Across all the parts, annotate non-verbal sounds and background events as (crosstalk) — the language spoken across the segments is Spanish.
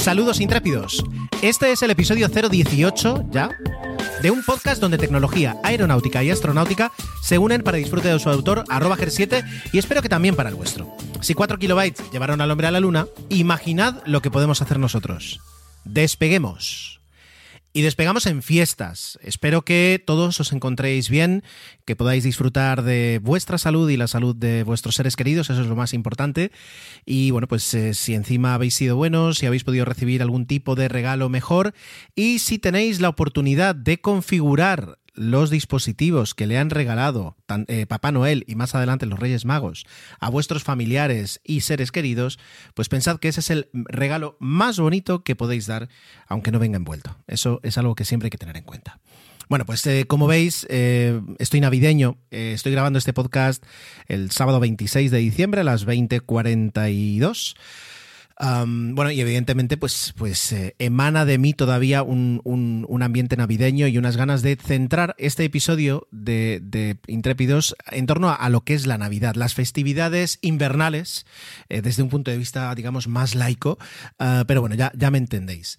Saludos intrépidos. Este es el episodio 018, ya, de un podcast donde tecnología, aeronáutica y astronáutica se unen para disfrute de su autor, arroba GER7, y espero que también para el vuestro. Si 4 kilobytes llevaron al hombre a la luna, imaginad lo que podemos hacer nosotros. Despeguemos. Y despegamos en fiestas. Espero que todos os encontréis bien, que podáis disfrutar de vuestra salud y la salud de vuestros seres queridos, eso es lo más importante. Y bueno, pues eh, si encima habéis sido buenos, si habéis podido recibir algún tipo de regalo mejor y si tenéis la oportunidad de configurar los dispositivos que le han regalado eh, Papá Noel y más adelante los Reyes Magos a vuestros familiares y seres queridos, pues pensad que ese es el regalo más bonito que podéis dar, aunque no venga envuelto. Eso es algo que siempre hay que tener en cuenta. Bueno, pues eh, como veis, eh, estoy navideño, estoy grabando este podcast el sábado 26 de diciembre a las 20.42 bueno, y evidentemente, pues, pues eh, emana de mí todavía un, ambiente navideño y unas ganas de centrar este episodio de, Intrépidos en torno a, lo que es la Navidad, las festividades invernales, eh, desde un punto de vista, digamos, más laico, ah, pero bueno, ya, ya me entendéis.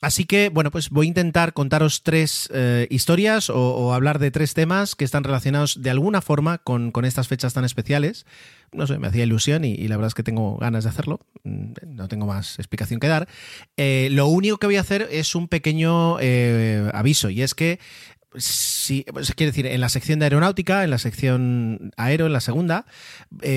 Así que, bueno, pues voy a intentar contaros tres eh, historias o, hablar de tres temas que están relacionados de alguna forma con, estas fechas tan especiales. No sé, me hacía ilusión y, la verdad es que tengo ganas de hacerlo. Mm, no tengo más explicación que dar. Eh, lo único que voy a hacer es un pequeño eh, aviso y es que si, pues, quiere decir, en la sección de aeronáutica, en la sección aero, en la segunda,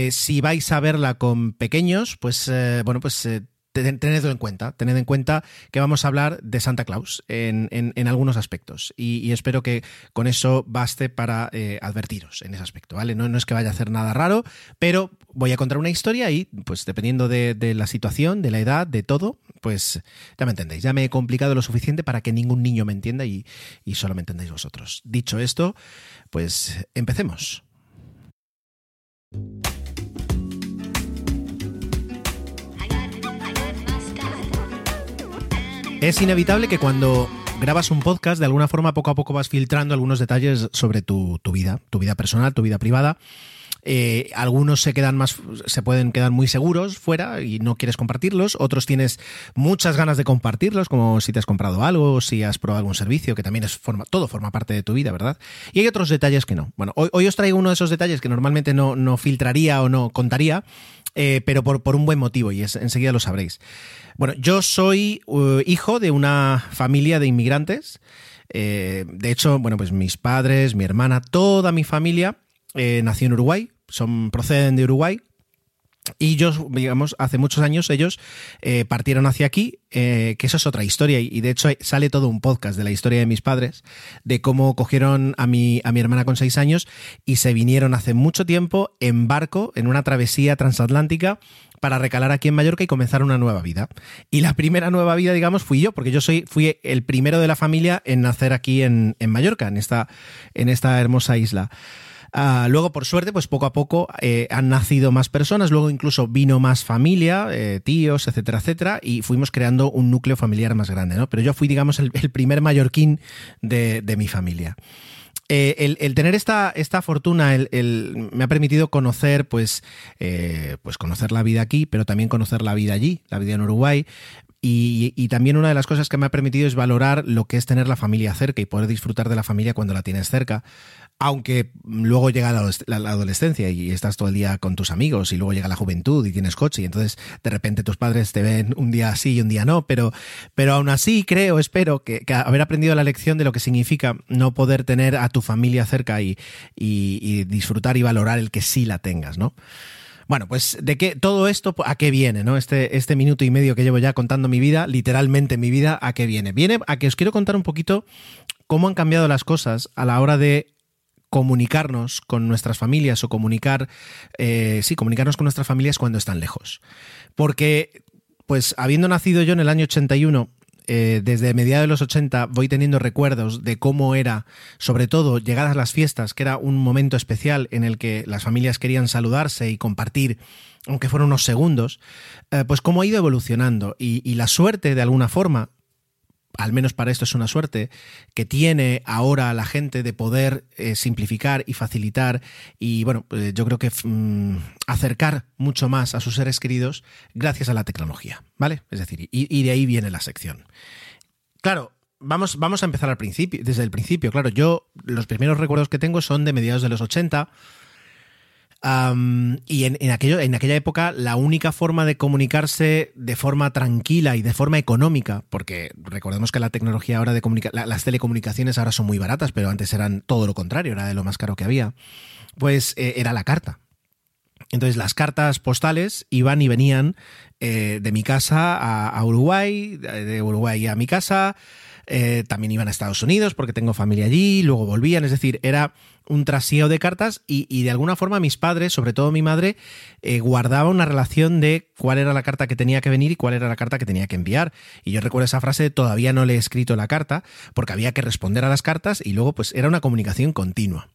si vais a verla con pequeños, pues bueno, pues tenedlo en cuenta, tened en cuenta que vamos a hablar de Santa Claus en, algunos aspectos y, espero que con eso baste para eh, advertiros en ese aspecto, ¿vale? No, es que vaya a hacer nada raro, pero voy a contar una historia y pues dependiendo de, la situación, de la edad, de todo, pues ya me entendéis, ya me he complicado lo suficiente para que ningún niño me entienda y, y solo me entendáis vosotros. Dicho esto, pues empecemos. Es inevitable que cuando grabas un podcast, de alguna forma poco a poco vas filtrando algunos detalles sobre tu, vida, tu vida personal, tu vida privada. Eh, algunos se quedan más, se pueden quedar muy seguros fuera y no quieres compartirlos. Otros tienes muchas ganas de compartirlos, como si te has comprado algo, si has probado algún servicio, que también es forma, todo forma parte de tu vida, ¿verdad? Y hay otros detalles que no. Bueno, hoy, os traigo uno de esos detalles que normalmente no, no filtraría o no contaría, eh, pero por, por, un buen motivo y enseguida lo sabréis. Bueno, yo soy uh, hijo de una familia de inmigrantes. Eh, de hecho, bueno, pues mis padres, mi hermana, toda mi familia eh, nació en Uruguay, son, proceden de Uruguay. Y yo, digamos, hace muchos años ellos eh, partieron hacia aquí, que eso es otra historia, y de hecho sale todo un podcast de la historia de mis padres, de cómo cogieron a mi, a mi hermana con seis años y se vinieron hace mucho tiempo en barco, en una travesía transatlántica, para recalar aquí en Mallorca y comenzar una nueva vida. Y la primera nueva vida, digamos, fui yo, porque yo soy, fui el primero de la familia en nacer aquí en, Mallorca, en esta, en esta hermosa isla. Ah, luego, por suerte, pues poco a poco eh, han nacido más personas, luego incluso vino más familia, eh, tíos, etcétera, etcétera, y fuimos creando un núcleo familiar más grande, ¿no? Pero yo fui, digamos, el, primer mallorquín de, de mi familia. Eh, el, tener esta, esta fortuna me ha permitido conocer, pues, pues conocer la vida aquí, pero también conocer la vida allí, la vida en Uruguay. Y, también una de las cosas que me ha permitido es valorar lo que es tener la familia cerca y poder disfrutar de la familia cuando la tienes cerca aunque luego llega la, adolescencia y estás todo el día con tus amigos y luego llega la juventud y tienes coche y entonces de repente tus padres te ven un día sí y un día no, pero, pero aún así creo, espero que, haber aprendido la lección de lo que significa no poder tener a tu familia cerca y, y, disfrutar y valorar el que sí la tengas, ¿no? Bueno, pues de qué todo esto a qué viene, ¿no? Este, este minuto y medio que llevo ya contando mi vida, literalmente mi vida, ¿a qué viene? Viene a que os quiero contar un poquito cómo han cambiado las cosas a la hora de comunicarnos con nuestras familias o comunicar, eh, sí, comunicarnos con nuestras familias cuando están lejos. Porque, pues, habiendo nacido yo en el año 81, eh, desde mediados de los 80 voy teniendo recuerdos de cómo era, sobre todo llegadas las fiestas, que era un momento especial en el que las familias querían saludarse y compartir, aunque fueron unos segundos, eh, pues cómo ha ido evolucionando. y la suerte, de alguna forma, al menos para esto es una suerte, que tiene ahora la gente de poder eh, simplificar y facilitar y, bueno, pues yo creo que mm, acercar mucho más a sus seres queridos gracias a la tecnología, ¿vale? Es decir, y, de ahí viene la sección. Claro, vamos, vamos a empezar al principio, desde el principio. Claro, yo los primeros recuerdos que tengo son de mediados de los 80 y en, aquello, en aquella época la única forma de comunicarse de forma tranquila y de forma económica, porque recordemos que la tecnología ahora de las telecomunicaciones ahora son muy baratas, pero antes eran todo lo contrario, era de lo más caro que había, pues eh, era la carta. Entonces las cartas postales iban y venían eh, de mi casa a, Uruguay, de Uruguay a mi casa, eh, también iban a Estados Unidos porque tengo familia allí, luego volvían, es decir, era un trasiego de cartas y, de alguna forma mis padres, sobre todo mi madre, eh, guardaba una relación de cuál era la carta que tenía que venir y cuál era la carta que tenía que enviar. Y yo recuerdo esa frase, todavía no le he escrito la carta, porque había que responder a las cartas y luego pues era una comunicación continua.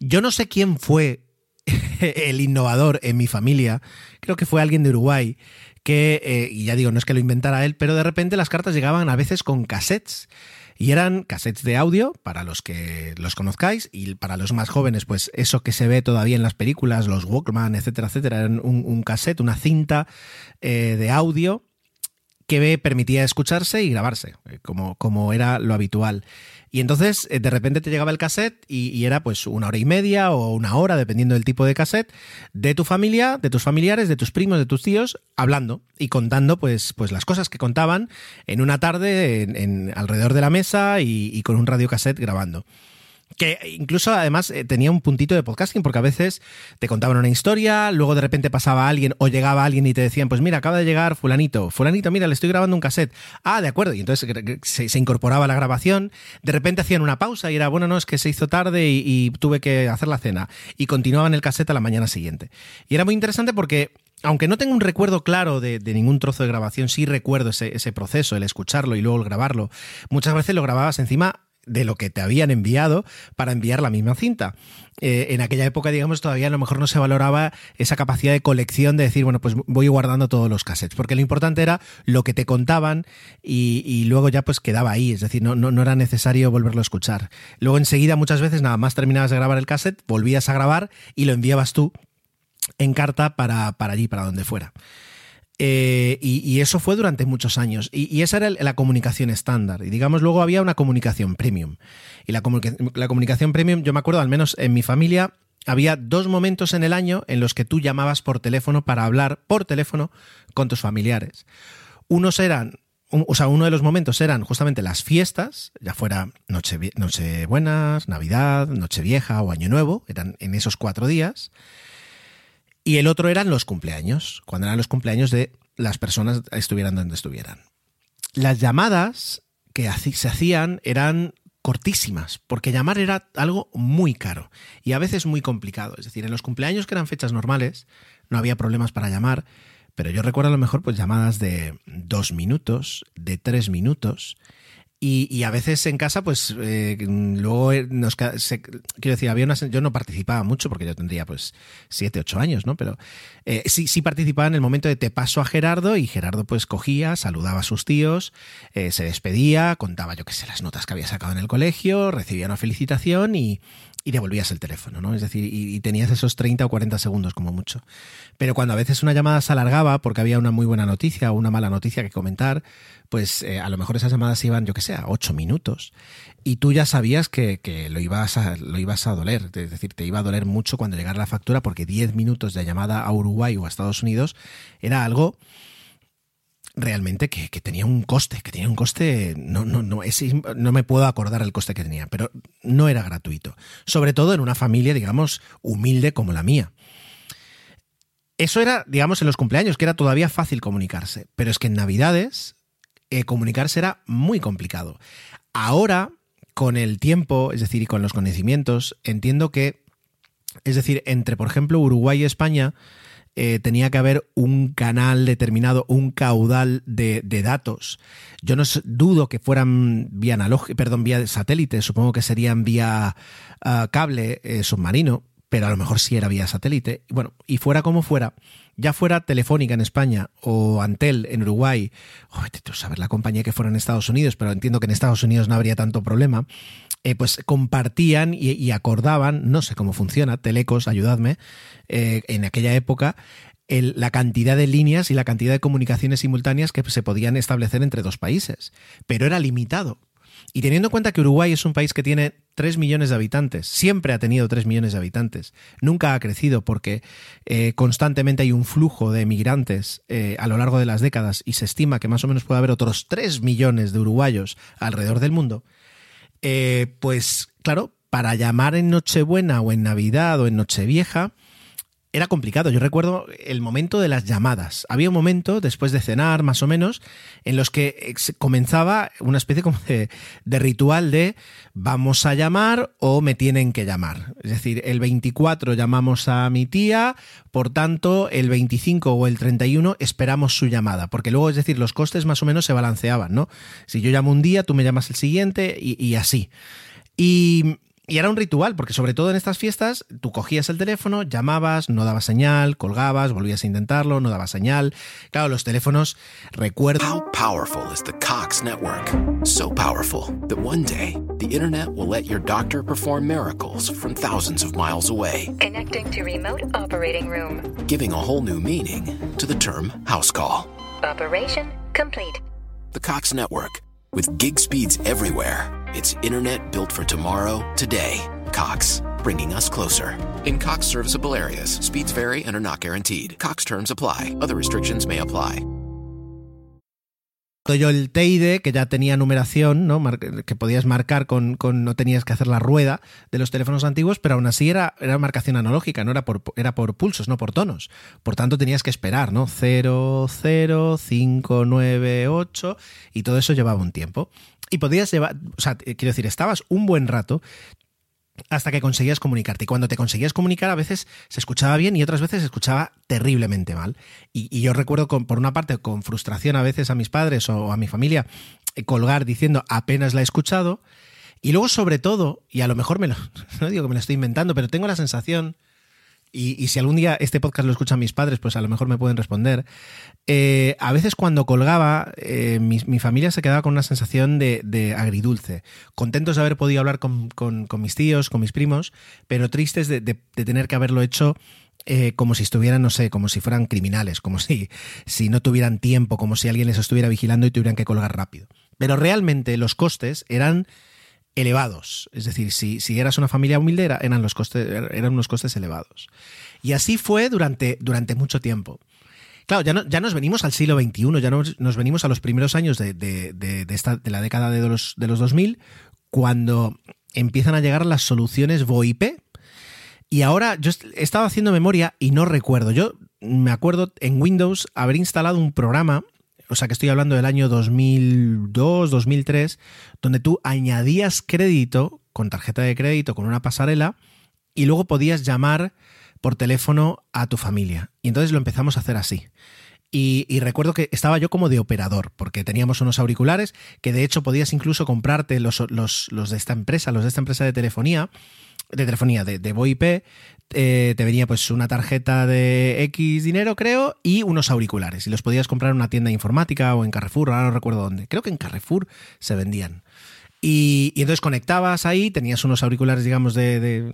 Yo no sé quién fue (laughs) el innovador en mi familia, creo que fue alguien de Uruguay, que, eh, y ya digo, no es que lo inventara él, pero de repente las cartas llegaban a veces con cassettes. Y eran cassettes de audio, para los que los conozcáis, y para los más jóvenes, pues eso que se ve todavía en las películas, los Walkman, etcétera, etcétera, eran un, cassette, una cinta eh, de audio que permitía escucharse y grabarse, eh, como, como era lo habitual. Y entonces eh, de repente te llegaba el cassette y, era pues una hora y media o una hora, dependiendo del tipo de cassette, de tu familia, de tus familiares, de tus primos, de tus tíos, hablando y contando pues, pues las cosas que contaban en una tarde en, alrededor de la mesa y, y con un radiocassette grabando que incluso además eh, tenía un puntito de podcasting porque a veces te contaban una historia, luego de repente pasaba alguien o llegaba alguien y te decían, pues mira, acaba de llegar fulanito, fulanito, mira, le estoy grabando un cassette. Ah, de acuerdo, y entonces se, incorporaba la grabación, de repente hacían una pausa y era, bueno, no, es que se hizo tarde y, tuve que hacer la cena y continuaban el cassette a la mañana siguiente. Y era muy interesante porque aunque no tengo un recuerdo claro de, ningún trozo de grabación, sí recuerdo ese, proceso, el escucharlo y luego el grabarlo. Muchas veces lo grababas encima de lo que te habían enviado para enviar la misma cinta. Eh, en aquella época, digamos, todavía a lo mejor no se valoraba esa capacidad de colección de decir, bueno, pues voy guardando todos los cassettes, porque lo importante era lo que te contaban y, luego ya pues quedaba ahí, es decir, no, no, era necesario volverlo a escuchar. Luego enseguida, muchas veces, nada más terminabas de grabar el cassette, volvías a grabar y lo enviabas tú en carta para, para allí, para donde fuera. Eh, y, eso fue durante muchos años. Y, esa era la comunicación estándar. Y digamos, luego había una comunicación premium. Y la, comunicación premium, yo me acuerdo, al menos en mi familia, había dos momentos en el año en los que tú llamabas por teléfono para hablar por teléfono con tus familiares. Unos eran, o sea, uno de los momentos eran justamente las fiestas, ya fuera Noche, Nochebuenas, Navidad, Nochevieja o Año Nuevo, eran en esos cuatro días. Y el otro eran los cumpleaños, cuando eran los cumpleaños de las personas estuvieran donde estuvieran. Las llamadas que se hacían eran cortísimas, porque llamar era algo muy caro y a veces muy complicado. Es decir, en los cumpleaños que eran fechas normales, no había problemas para llamar, pero yo recuerdo a lo mejor pues llamadas de dos minutos, de tres minutos, y, a veces en casa, pues eh, luego eh, nos quiero decir, había una, yo no participaba mucho porque yo tendría pues siete, ocho años, ¿no? Pero eh, sí, sí participaba en el momento de te paso a Gerardo y Gerardo pues cogía, saludaba a sus tíos, se despedía, contaba yo qué sé, las notas que había sacado en el colegio, recibía una felicitación y, y devolvías el teléfono, ¿no? Es decir, y, tenías esos 30 o 40 segundos como mucho. Pero cuando a veces una llamada se alargaba porque había una muy buena noticia o una mala noticia que comentar, pues eh, a lo mejor esas llamadas iban, yo que sé, a 8 minutos. Y tú ya sabías que, que, lo, ibas a, lo ibas a doler. Es decir, te iba a doler mucho cuando llegara la factura porque 10 minutos de llamada a Uruguay o a Estados Unidos era algo realmente que, tenía un coste, que tenía un coste, no, no, no, no me puedo acordar el coste que tenía, pero no era gratuito. Sobre todo en una familia, digamos, humilde como la mía. Eso era, digamos, en los cumpleaños, que era todavía fácil comunicarse, pero es que en Navidades eh, comunicarse era muy complicado. Ahora, con el tiempo, es decir, y con los conocimientos, entiendo que, es decir, entre, por ejemplo, Uruguay y España, eh, tenía que haber un canal determinado, un caudal de, datos. Yo no dudo que fueran vía analógica, perdón, vía satélite, supongo que serían vía ah, cable eh, submarino, pero a lo mejor sí era vía satélite. Bueno, y fuera como fuera, ya fuera Telefónica en España o Antel en Uruguay, o saber la compañía que fuera en Estados Unidos, pero entiendo que en Estados Unidos no habría tanto problema, eh, pues compartían y, acordaban, no sé cómo funciona, Telecos, ayudadme, eh, en aquella época, la cantidad de líneas y la cantidad de comunicaciones simultáneas que se podían establecer entre dos países, pero era limitado. Y teniendo en cuenta que Uruguay es un país que tiene 3 millones de habitantes, siempre ha tenido 3 millones de habitantes, nunca ha crecido porque eh, constantemente hay un flujo de migrantes eh, a lo largo de las décadas y se estima que más o menos puede haber otros 3 millones de uruguayos alrededor del mundo, eh, pues claro, para llamar en Nochebuena o en Navidad o en Nochevieja, era complicado. Yo recuerdo el momento de las llamadas. Había un momento, después de cenar, más o menos, en los que comenzaba una especie como de, ritual de vamos a llamar o me tienen que llamar. Es decir, el 24 llamamos a mi tía, por tanto, el 25 o el 31 esperamos su llamada. Porque luego, es decir, los costes más o menos se balanceaban, ¿no? Si yo llamo un día, tú me llamas el siguiente y así. Y y era un ritual, porque sobre todo en estas fiestas tú cogías el teléfono, llamabas, no daba señal, colgabas, volvías a intentarlo, no daba señal. Claro, los teléfonos recuerdan. How powerful is the Cox network? So powerful that one day the internet will let your doctor perform miracles from thousands of miles away. Connecting to remote operating room. Giving a whole new meaning to the term house call. Operation complete. The Cox network with gig speeds everywhere it's internet built for tomorrow, today. Cox, bringing us closer. In Cox serviceable areas, speeds vary and are not guaranteed. Cox terms apply. Other restrictions may apply. Yo el Teide, que ya tenía numeración, ¿no? que podías marcar con, con, no tenías que hacer la rueda de los teléfonos antiguos, pero aún así era, era marcación analógica, no era por, era por pulsos, no por tonos. Por tanto, tenías que esperar, ¿no? 0, 0, 5, 9, 8, y todo eso llevaba un tiempo y podías llevar, o sea, quiero decir, estabas un buen rato hasta que conseguías comunicarte. Y cuando te conseguías comunicar, a veces se escuchaba bien y otras veces se escuchaba terriblemente mal. Y, yo recuerdo, por una parte, con frustración a veces a mis padres o a mi familia, eh, colgar diciendo apenas la he escuchado. Y luego, sobre todo, y a lo mejor me lo, (laughs) no digo que me lo estoy inventando, pero tengo la sensación y, si algún día este podcast lo escuchan mis padres, pues a lo mejor me pueden responder. Eh, a veces cuando colgaba, eh, mi, familia se quedaba con una sensación de, agridulce. Contentos de haber podido hablar con, mis tíos, con mis primos, pero tristes de, tener que haberlo hecho eh, como si estuvieran, no sé, como si fueran criminales, como si, si no tuvieran tiempo, como si alguien les estuviera vigilando y tuvieran que colgar rápido. Pero realmente los costes eran elevados. Es decir, si, si eras una familia humilde, eran, los costes, eran unos costes elevados. Y así fue durante, durante mucho tiempo. Claro, ya, no, ya nos venimos al siglo XXI, ya nos, nos venimos a los primeros años de, de, de, esta, de la década de los, de los 2000, cuando empiezan a llegar las soluciones VoIP. Y ahora yo he estado haciendo memoria y no recuerdo. Yo me acuerdo en Windows haber instalado un programa o sea que estoy hablando del año 2002, 2003, donde tú añadías crédito con tarjeta de crédito, con una pasarela, y luego podías llamar por teléfono a tu familia. Y entonces lo empezamos a hacer así. Y, recuerdo que estaba yo como de operador, porque teníamos unos auriculares que de hecho podías incluso comprarte los, los, los de esta empresa, los de esta empresa de telefonía, de telefonía, de, de VoIP, eh, te venía pues una tarjeta de X dinero, creo, y unos auriculares. Y los podías comprar en una tienda informática o en Carrefour, ahora no recuerdo dónde. Creo que en Carrefour se vendían. Y, entonces conectabas ahí, tenías unos auriculares, digamos, de, de,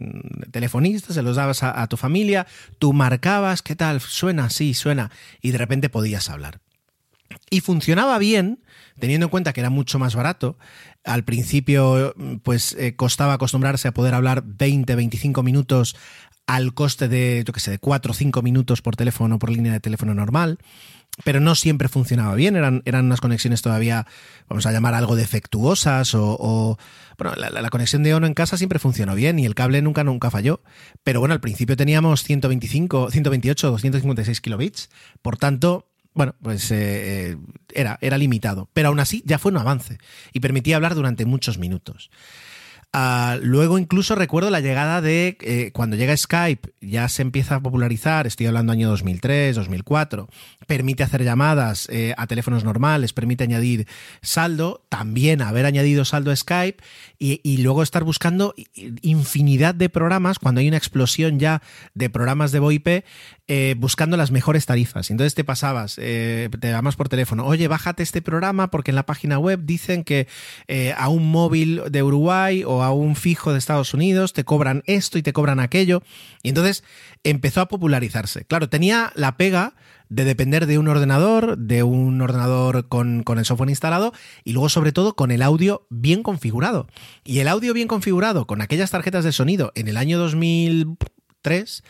telefonistas, se los dabas a, a, tu familia, tú marcabas, ¿qué tal? Suena, sí, suena, y de repente podías hablar. Y funcionaba bien, teniendo en cuenta que era mucho más barato. Al principio, pues eh, costaba acostumbrarse a poder hablar 20, 25 minutos al coste de, yo qué sé, de 4 o 5 minutos por teléfono, por línea de teléfono normal. Pero no siempre funcionaba bien, eran, eran unas conexiones todavía, vamos a llamar algo defectuosas o... bueno, la, conexión de ONO en casa siempre funcionó bien y el cable nunca, nunca falló. Pero bueno, al principio teníamos 125, 128, 256 kilobits. Por tanto, bueno, pues eh, era, era limitado, pero aún así ya fue un avance y permitía hablar durante muchos minutos. Ah, luego incluso recuerdo la llegada de eh, cuando llega Skype, ya se empieza a popularizar, estoy hablando año 2003, 2004, permite hacer llamadas eh, a teléfonos normales, permite añadir saldo, también haber añadido saldo a Skype y, luego estar buscando infinidad de programas cuando hay una explosión ya de programas de VoIP eh, buscando las mejores tarifas. Entonces te pasabas, te llamas por teléfono, oye, bájate este programa porque en la página web dicen que a un móvil de Uruguay o a un fijo de Estados Unidos, te cobran esto y te cobran aquello. Y entonces empezó a popularizarse. Claro, tenía la pega de depender de un ordenador, de un ordenador con, el software instalado y luego sobre todo con el audio bien configurado. Y el audio bien configurado con aquellas tarjetas de sonido en el año 2003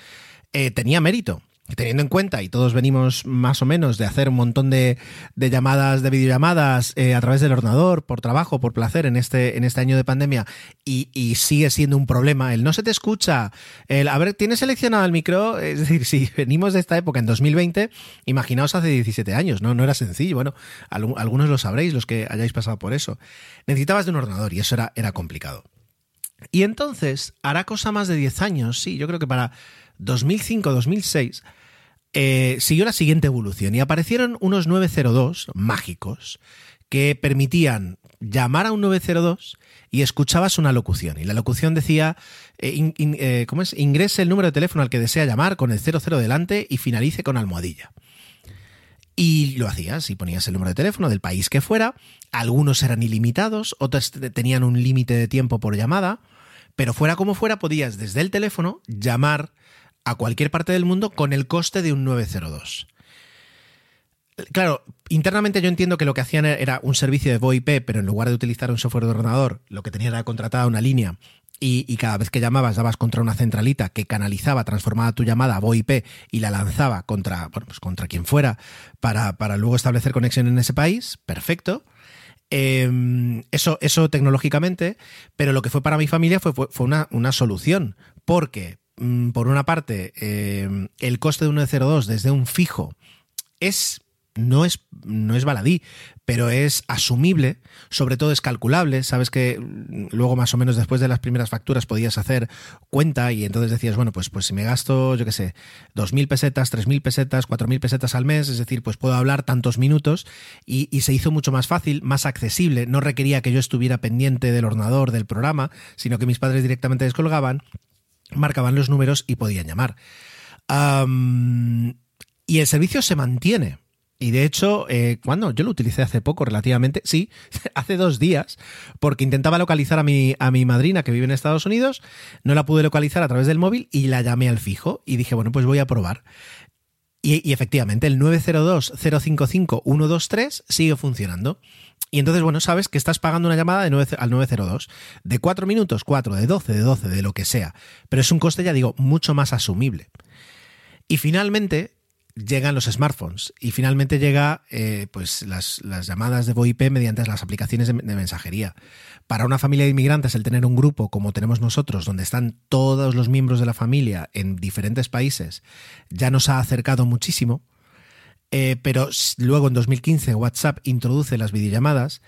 eh, tenía mérito teniendo en cuenta, y todos venimos más o menos de hacer un montón de, llamadas, de videollamadas eh, a través del ordenador, por trabajo, por placer en este, en este año de pandemia, y, sigue siendo un problema. El no se te escucha, el, a ver, ¿tienes seleccionado el micro? Es decir, si venimos de esta época en 2020, imaginaos hace 17 años, ¿no? No era sencillo. Bueno, algunos lo sabréis, los que hayáis pasado por eso. Necesitabas de un ordenador y eso era, era complicado. Y entonces, hará cosa más de 10 años, sí, yo creo que para 2005-2006, eh, siguió la siguiente evolución y aparecieron unos 902 mágicos que permitían llamar a un 902 y escuchabas una locución. Y la locución decía, eh, eh, ¿cómo es? Ingrese el número de teléfono al que desea llamar con el 00 delante y finalice con almohadilla. Y lo hacías y ponías el número de teléfono del país que fuera. Algunos eran ilimitados, otros tenían un límite de tiempo por llamada, pero fuera como fuera podías desde el teléfono llamar a cualquier parte del mundo con el coste de un 902. Claro, internamente yo entiendo que lo que hacían era un servicio de VoIP, pero en lugar de utilizar un software de ordenador, lo que tenían era contratada una línea y, cada vez que llamabas dabas contra una centralita que canalizaba, transformaba tu llamada a VoIP y la lanzaba contra, bueno, pues contra quien fuera para, luego establecer conexión en ese país. Perfecto. Em, eso, eso tecnológicamente, pero lo que fue para mi familia fue, fue, una, una, solución, porque por una parte, eh, el coste de un 02 desde un fijo es no es, no es baladí, pero es asumible, sobre todo es calculable. Sabes que mm, luego, más o menos después de las primeras facturas, podías hacer cuenta y entonces decías, bueno, pues, pues si me gasto, yo qué sé, 2.000 pesetas, 3.000 pesetas, 4.000 pesetas al mes, es decir, pues puedo hablar tantos minutos y, y se hizo mucho más fácil, más accesible. No requería que yo estuviera pendiente del ordenador, del programa, sino que mis padres directamente descolgaban marcaban los números y podían llamar. y el servicio se mantiene. Y de hecho, eh, cuando yo lo utilicé hace poco, relativamente, sí, (laughs) hace dos días, porque intentaba localizar a mi, a mi madrina que vive en Estados Unidos, no la pude localizar a través del móvil y la llamé al fijo y dije, bueno, pues voy a probar. Y, y efectivamente, el 902-055-123 sigue funcionando. Y entonces, bueno, sabes que estás pagando una llamada de 9, al 902 de 4 minutos, 4, de 12, de 12, de lo que sea. Pero es un coste, ya digo, mucho más asumible. Y finalmente llegan los smartphones y finalmente llega eh, pues las, llamadas de VoIP mediante las aplicaciones de, de, mensajería. Para una familia de inmigrantes el tener un grupo como tenemos nosotros, donde están todos los miembros de la familia en diferentes países, ya nos ha acercado muchísimo eh, pero luego en 2015 WhatsApp introduce las videollamadas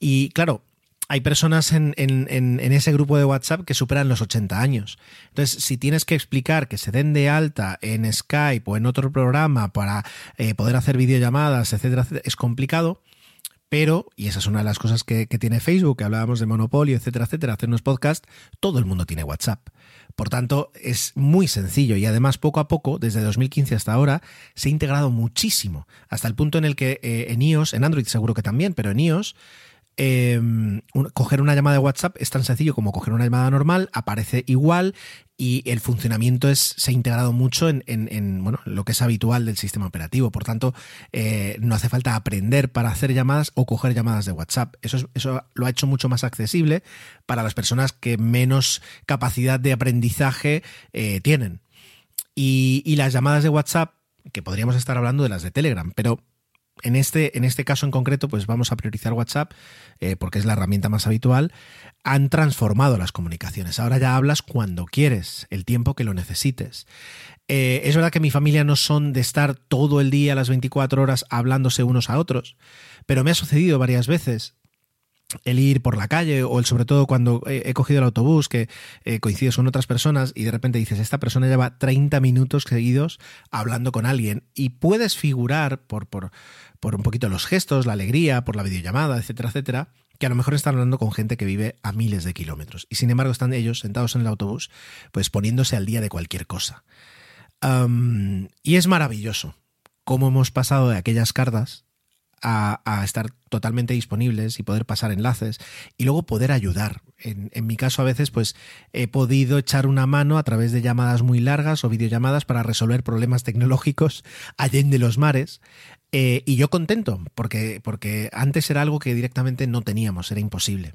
y claro, hay personas en, ese grupo de WhatsApp que superan los 80 años. Entonces, si tienes que explicar que se den de alta en Skype o en otro programa para eh, poder hacer videollamadas, etcétera, etcétera, es complicado. Pero, y esa es una de las cosas que, que tiene Facebook, que hablábamos de monopolio, etcétera, etcétera, hacer unos podcasts, todo el mundo tiene WhatsApp. Por tanto, es muy sencillo y además poco a poco, desde 2015 hasta ahora, se ha integrado muchísimo, hasta el punto en el que eh, en iOS, en Android seguro que también, pero en iOS Em, coger una llamada de WhatsApp es tan sencillo como coger una llamada normal, aparece igual y el funcionamiento es, se ha integrado mucho en, bueno, lo que es habitual del sistema operativo. Por tanto, eh, no hace falta aprender para hacer llamadas o coger llamadas de WhatsApp. Eso, eso lo ha hecho mucho más accesible para las personas que menos capacidad de aprendizaje eh, tienen. Y, y las llamadas de WhatsApp, que podríamos estar hablando de las de Telegram, pero en este, en este caso en concreto, pues vamos a priorizar WhatsApp eh, porque es la herramienta más habitual. Han transformado las comunicaciones. Ahora ya hablas cuando quieres, el tiempo que lo necesites. Eh, es verdad que mi familia no son de estar todo el día, las 24 horas, hablándose unos a otros, pero me ha sucedido varias veces el ir por la calle o el sobre todo cuando he, cogido el autobús que eh, coincides con otras personas y de repente dices esta persona lleva 30 minutos seguidos hablando con alguien y puedes figurar por, por, por un poquito los gestos, la alegría, por la videollamada, etcétera, etcétera, que a lo mejor están hablando con gente que vive a miles de kilómetros y sin embargo están ellos sentados en el autobús pues poniéndose al día de cualquier cosa. y es maravilloso cómo hemos pasado de aquellas cartas a, estar totalmente disponibles y poder pasar enlaces y luego poder ayudar. En, mi caso a veces pues he podido echar una mano a través de llamadas muy largas o videollamadas para resolver problemas tecnológicos (laughs) allende los mares eh, y yo contento porque, porque antes era algo que directamente no teníamos, era imposible.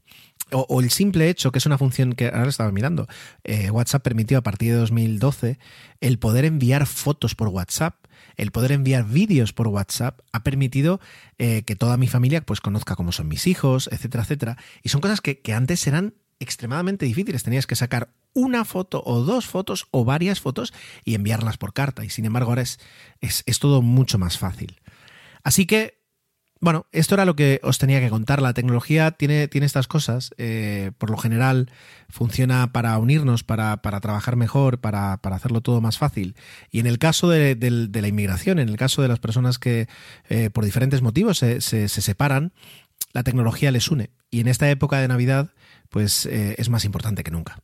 O, el simple hecho, que es una función que ahora estaba mirando, eh, WhatsApp permitió a partir de 2012 el poder enviar fotos por WhatsApp el poder enviar vídeos por WhatsApp ha permitido eh, que toda mi familia pues conozca cómo son mis hijos, etcétera, etcétera. Y son cosas que, antes eran extremadamente difíciles. Tenías que sacar una foto o dos fotos o varias fotos y enviarlas por carta. Y sin embargo ahora es, es todo mucho más fácil. Así que bueno, esto era lo que os tenía que contar. La tecnología tiene, tiene estas cosas. Eh, por lo general funciona para unirnos, para, trabajar mejor, para, hacerlo todo más fácil. Y en el caso de, la inmigración, en el caso de las personas que eh, por diferentes motivos se, separan, la tecnología les une. Y en esta época de Navidad, pues eh, es más importante que nunca.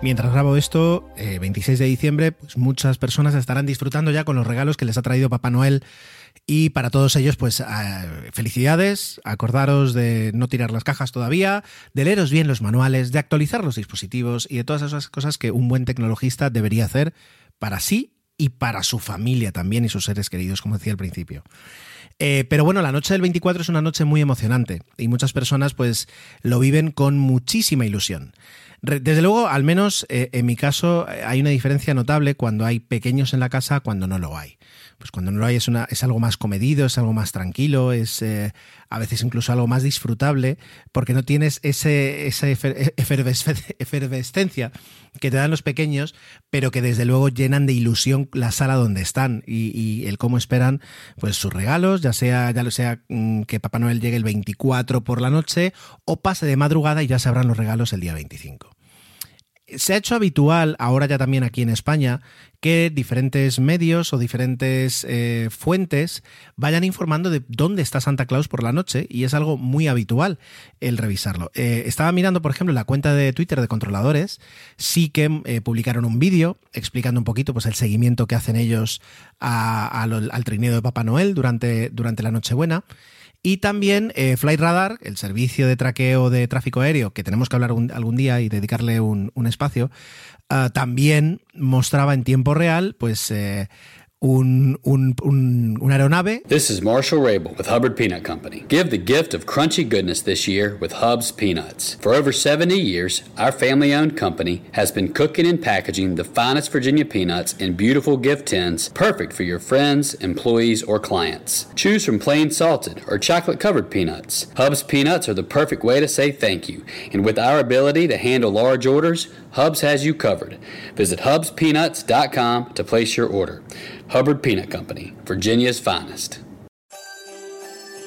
Mientras grabo esto, 26 eh, de diciembre, pues muchas personas estarán disfrutando ya con los regalos que les ha traído Papá Noel. Y para todos ellos, pues eh, felicidades, acordaros de no tirar las cajas todavía, de leeros bien los manuales, de actualizar los dispositivos y de todas esas cosas que un buen tecnologista debería hacer para sí y para su familia también y sus seres queridos, como decía al principio. Eh, pero bueno, la noche del 24 es una noche muy emocionante y muchas personas pues lo viven con muchísima ilusión. Desde luego, al menos eh, en mi caso, eh, hay una diferencia notable cuando hay pequeños en la casa, cuando no lo hay. Pues cuando no lo hay es, una, es algo más comedido, es algo más tranquilo, es eh, a veces incluso algo más disfrutable, porque no tienes ese, esa efervescencia que te dan los pequeños, pero que desde luego llenan de ilusión la sala donde están y, el cómo esperan pues sus regalos, ya sea, ya lo sea mm, que Papá Noel llegue el 24 por la noche o pase de madrugada y ya sabrán los regalos el día 25 se ha hecho habitual ahora ya también aquí en España que diferentes medios o diferentes eh, fuentes vayan informando de dónde está Santa Claus por la noche y es algo muy habitual el revisarlo. Eh, estaba mirando, por ejemplo, la cuenta de Twitter de controladores, sí que eh, publicaron un vídeo explicando un poquito pues, el seguimiento que hacen ellos al trineo de Papá Noel durante, durante la Nochebuena. Y también eh, Flight Radar, el servicio de traqueo de tráfico aéreo, que tenemos que hablar algún día y dedicarle un, espacio, ah, también mostraba en tiempo real, pues eh, un, un, un, una aeronave. This is Marshall Rabel with Hubbard Peanut Company. Give the gift of crunchy goodness this year with Hub's Peanuts. For over 70 years, our family owned company has been cooking and packaging the finest Virginia peanuts in beautiful gift tins, perfect for your friends, employees, or clients. Choose from plain salted or chocolate covered peanuts. Hub's Peanuts are the perfect way to say thank you. And with our ability to handle large orders, Hubs has you covered. Visit hubspeanuts.com to place your order. Hubbard Peanut Company, Virginia's finest.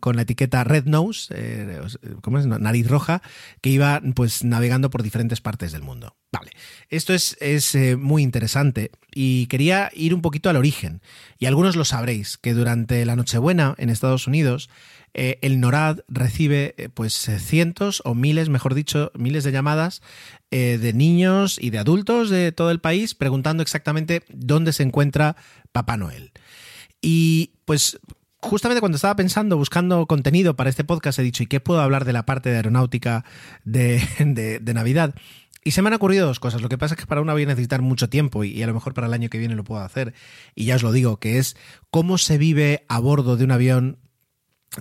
con, la etiqueta Red Nose, eh, ¿cómo es? Nariz roja, que iba pues navegando por diferentes partes del mundo. Vale, esto es, es eh, muy interesante y quería ir un poquito al origen. Y algunos lo sabréis, que durante la Nochebuena en Estados Unidos, eh, el NORAD recibe pues cientos o miles, mejor dicho, miles de llamadas de niños y de adultos de todo el país preguntando exactamente dónde se encuentra Papá Noel. Y pues justamente cuando estaba pensando, buscando contenido para este podcast, he dicho, ¿y qué puedo hablar de la parte de aeronáutica de, (laughs) Navidad? Y se me han ocurrido dos cosas. Lo que pasa es que para una voy a necesitar mucho tiempo y, a lo mejor para el año que viene lo puedo hacer. Y ya os lo digo, que es cómo se vive a bordo de un avión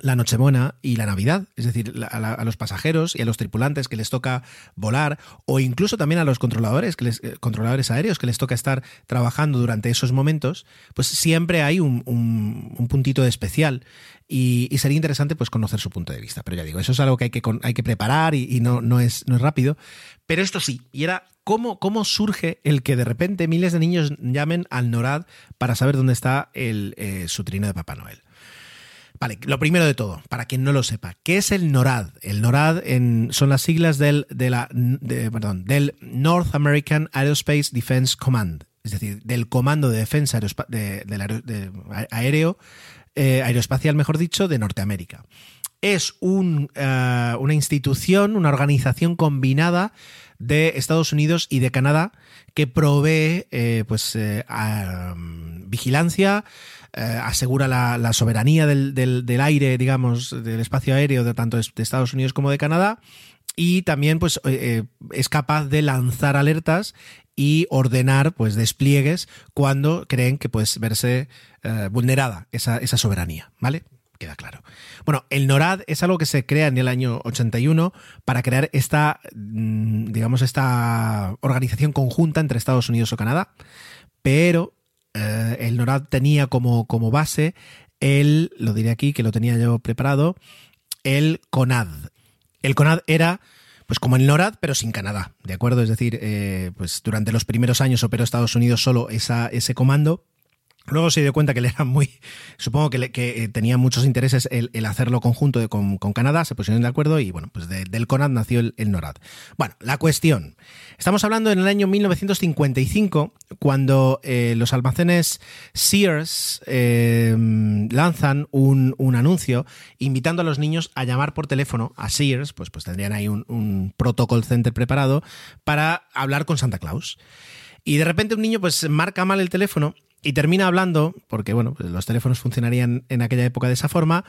la Nochebuena y la Navidad, es decir, a, los pasajeros y a los tripulantes que les toca volar, o incluso también a los controladores, que les, eh, controladores aéreos que les toca estar trabajando durante esos momentos, pues siempre hay un, puntito de especial y, sería interesante pues conocer su punto de vista. Pero ya digo, eso es algo que hay que, hay que preparar y, no, no, es, no es rápido. Pero esto sí, y era cómo, cómo surge el que de repente miles de niños llamen al NORAD para saber dónde está el, eh, su trino de Papá Noel. Vale, lo primero de todo, para quien no lo sepa, ¿qué es el NORAD? El NORAD son las siglas del, de North American Aerospace Defense Command, es decir, del Comando de Defensa Aéreo, eh, Aeroespacial, mejor dicho, de Norteamérica. Es eh, una institución, una organización combinada de Estados Unidos y de Canadá que provee eh, pues, vigilancia, eh, asegura la, soberanía del, aire, digamos, del espacio aéreo de tanto de Estados Unidos como de Canadá y también pues eh, eh, es capaz de lanzar alertas y ordenar pues despliegues cuando creen que puede verse vulnerada esa, esa soberanía, ¿vale? queda claro. Bueno, el NORAD es algo que se crea en el año 81 para crear esta, mm, digamos, esta organización conjunta entre Estados Unidos o Canadá, pero eh, el NORAD tenía como, como base el, lo diré aquí que lo tenía yo preparado, el CONAD. El CONAD era pues como el NORAD, pero sin Canadá, ¿de acuerdo? Es decir, eh, pues durante los primeros años operó Estados Unidos solo esa, ese comando Luego se dio cuenta que le era muy, supongo que, eh, tenía muchos intereses el, hacerlo conjunto con, Canadá, se pusieron de acuerdo y bueno, pues del CONAD nació el, NORAD. Bueno, la cuestión. Estamos hablando en el año 1955, cuando eh, los almacenes Sears eh, lanzan un, anuncio invitando a los niños a llamar por teléfono a Sears, pues, pues tendrían ahí un, un protocol center preparado para hablar con Santa Claus. Y de repente un niño pues marca mal el teléfono y termina hablando, porque bueno, pues los teléfonos funcionarían en aquella época de esa forma,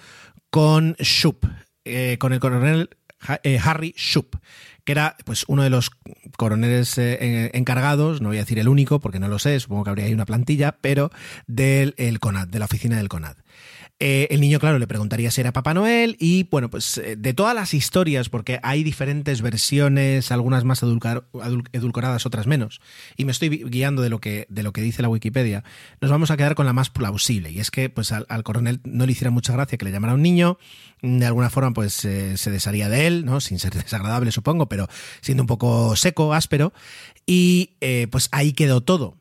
con Shoup, eh, con el coronel eh, Harry Shoup, que era pues uno de los coroneles eh, encargados, no voy a decir el único porque no lo sé, supongo que habría ahí una plantilla, pero del el CONAD, de la oficina del CONAD. Eh, el niño, claro, le preguntaría si era Papá Noel y, bueno, pues eh, de todas las historias, porque hay diferentes versiones, algunas más edulcoradas, otras menos, y me estoy guiando de lo, que, de lo que dice la Wikipedia, nos vamos a quedar con la más plausible, y es que pues al, coronel no le hiciera mucha gracia que le llamara un niño, de alguna forma pues eh, se desharía de él, ¿no? Sin ser (laughs) desagradable, supongo, pero siendo un poco seco, áspero, y pues ahí quedó todo.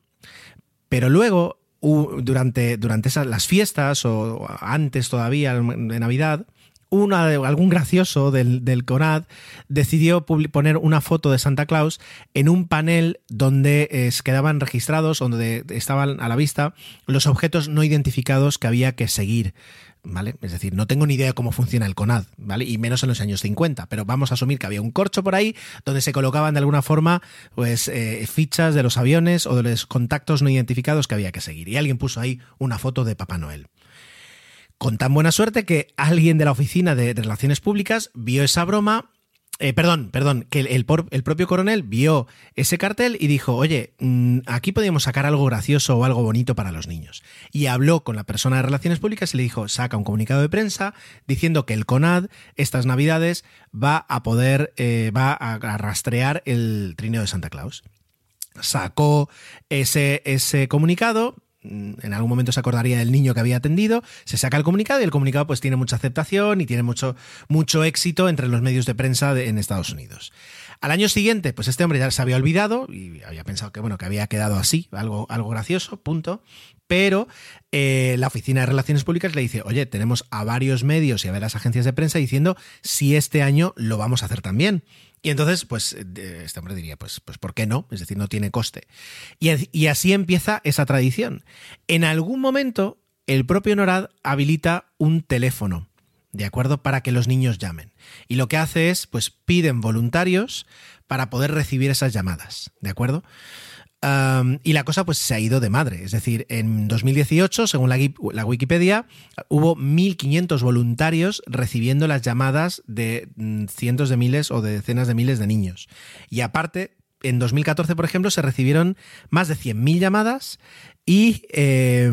Pero luego durante, durante esas, las fiestas o antes todavía de Navidad, una, algún gracioso del, del CONAD decidió poner una foto de Santa Claus en un panel donde eh, quedaban registrados, donde estaban a la vista los objetos no identificados que había que seguir. ¿Vale? Es decir, no tengo ni idea cómo funciona el CONAD, ¿vale? Y menos en los años 50, pero vamos a asumir que había un corcho por ahí donde se colocaban de alguna forma pues eh, fichas de los aviones o de los contactos no identificados que había que seguir. Y alguien puso ahí una foto de Papá Noel. Con tan buena suerte que alguien de la oficina de Relaciones Públicas vio esa broma eh, perdón, perdón, que el, propio coronel vio ese cartel y dijo, oye, mm, aquí podríamos sacar algo gracioso o algo bonito para los niños. Y habló con la persona de Relaciones Públicas y le dijo, saca un comunicado de prensa diciendo que el CONAD estas navidades va a poder, eh, va a rastrear el trineo de Santa Claus. Sacó ese, ese comunicado, en algún momento se acordaría del niño que había atendido, se saca el comunicado y el comunicado pues tiene mucha aceptación y tiene mucho, mucho éxito entre los medios de prensa en Estados Unidos. Al año siguiente, pues este hombre ya se había olvidado y había pensado que bueno, que había quedado así, algo, algo gracioso, punto. Pero eh, la Oficina de Relaciones Públicas le dice, oye, tenemos a varios medios y a varias agencias de prensa diciendo si este año lo vamos a hacer también. Y entonces, pues, este hombre diría, pues, pues, ¿por qué no? Es decir, no tiene coste. Y, así empieza esa tradición. En algún momento, el propio NORAD habilita un teléfono, ¿de acuerdo? Para que los niños llamen. Y lo que hace es, pues, piden voluntarios para poder recibir esas llamadas, ¿de acuerdo? Y la cosa pues se ha ido de madre. Es decir, en 2018, según la, Wikipedia, hubo 1.500 voluntarios recibiendo las llamadas de mm, cientos de miles o de decenas de miles de niños. Y aparte, en 2014, por ejemplo, se recibieron más de 100.000 llamadas y eh,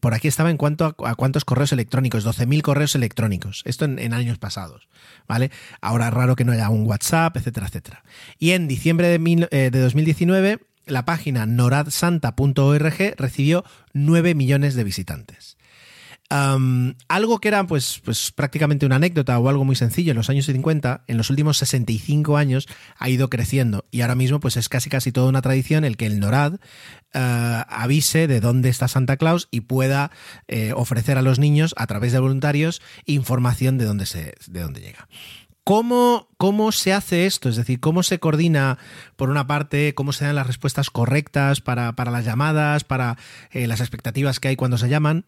por aquí estaba en cuanto a, cuántos correos electrónicos, 12.000 correos electrónicos. Esto en, años pasados, ¿vale? Ahora es raro que no haya un WhatsApp, etcétera, etcétera. Y en diciembre de 2019, la página noradsanta.org recibió 9 millones de visitantes algo que era pues, pues prácticamente una anécdota o algo muy sencillo en los años 50, en los últimos 65 años ha ido creciendo y ahora mismo pues es casi casi toda una tradición el que el NORAD eh, avise de dónde está Santa Claus y pueda eh, ofrecer a los niños a través de voluntarios información de dónde, se, de dónde llega. ¿Cómo, ¿Cómo, se hace esto? Es decir, ¿cómo se coordina, por una parte, cómo se dan las respuestas correctas para, las llamadas, para eh, las expectativas que hay cuando se llaman?